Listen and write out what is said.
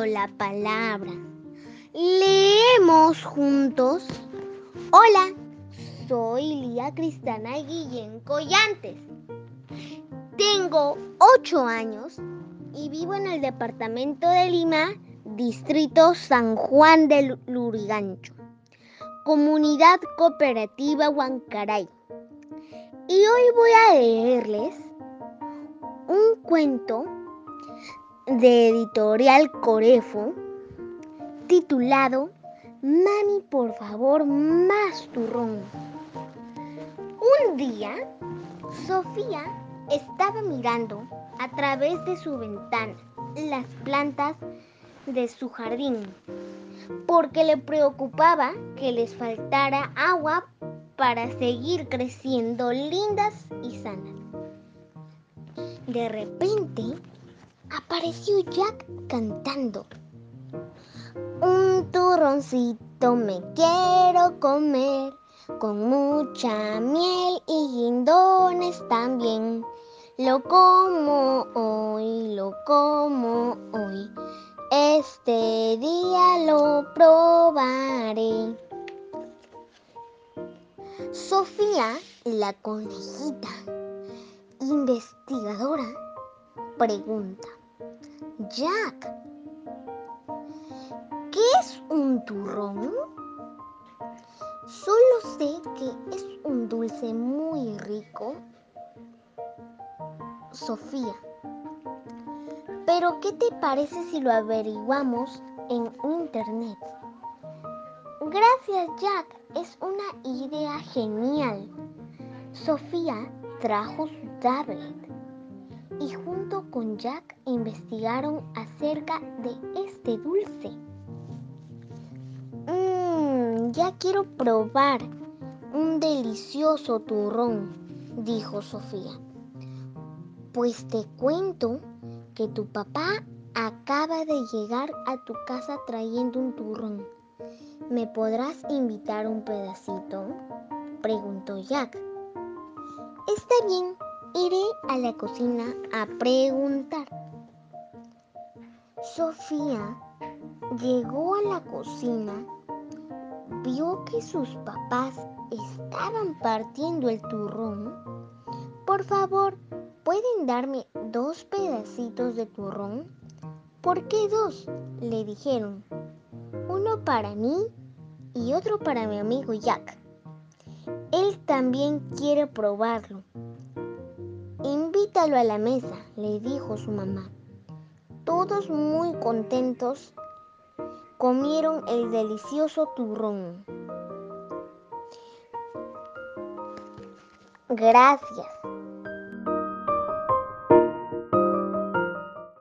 la palabra. Leemos juntos. Hola, soy Lía Cristana Guillén Collantes. Tengo ocho años y vivo en el departamento de Lima, distrito San Juan del Lurigancho, comunidad cooperativa Huancaray. Y hoy voy a leerles un cuento de editorial Corefo titulado Mami, por favor, más turrón. Un día, Sofía estaba mirando a través de su ventana las plantas de su jardín porque le preocupaba que les faltara agua para seguir creciendo lindas y sanas. De repente apareció Jack cantando. Un turroncito me quiero comer con mucha miel y guindones también. Lo como hoy, lo como hoy. Este día lo probaré. Sofía, la conejita, investigadora, pregunta, Jack, ¿qué es un turrón? Solo sé que es un dulce muy rico. Sofía, pero ¿qué te parece si lo averiguamos en internet? Gracias Jack, es una idea genial. Sofía trajo su tablet y junto con Jack investigaron acerca de este dulce. Mmm, ya quiero probar un delicioso turrón, dijo Sofía. Pues te cuento que tu papá acaba de llegar a tu casa trayendo un turrón. ¿Me podrás invitar un pedacito? preguntó Jack. Está bien, iré a la cocina a preguntar. Sofía llegó a la cocina, vio que sus papás estaban partiendo el turrón. Por favor, ¿pueden darme dos pedacitos de turrón? ¿Por qué dos? le dijeron. Uno para mí y otro para mi amigo Jack. Él también quiere probarlo. Invítalo a la mesa, le dijo su mamá. Todos muy contentos comieron el delicioso turrón. Gracias.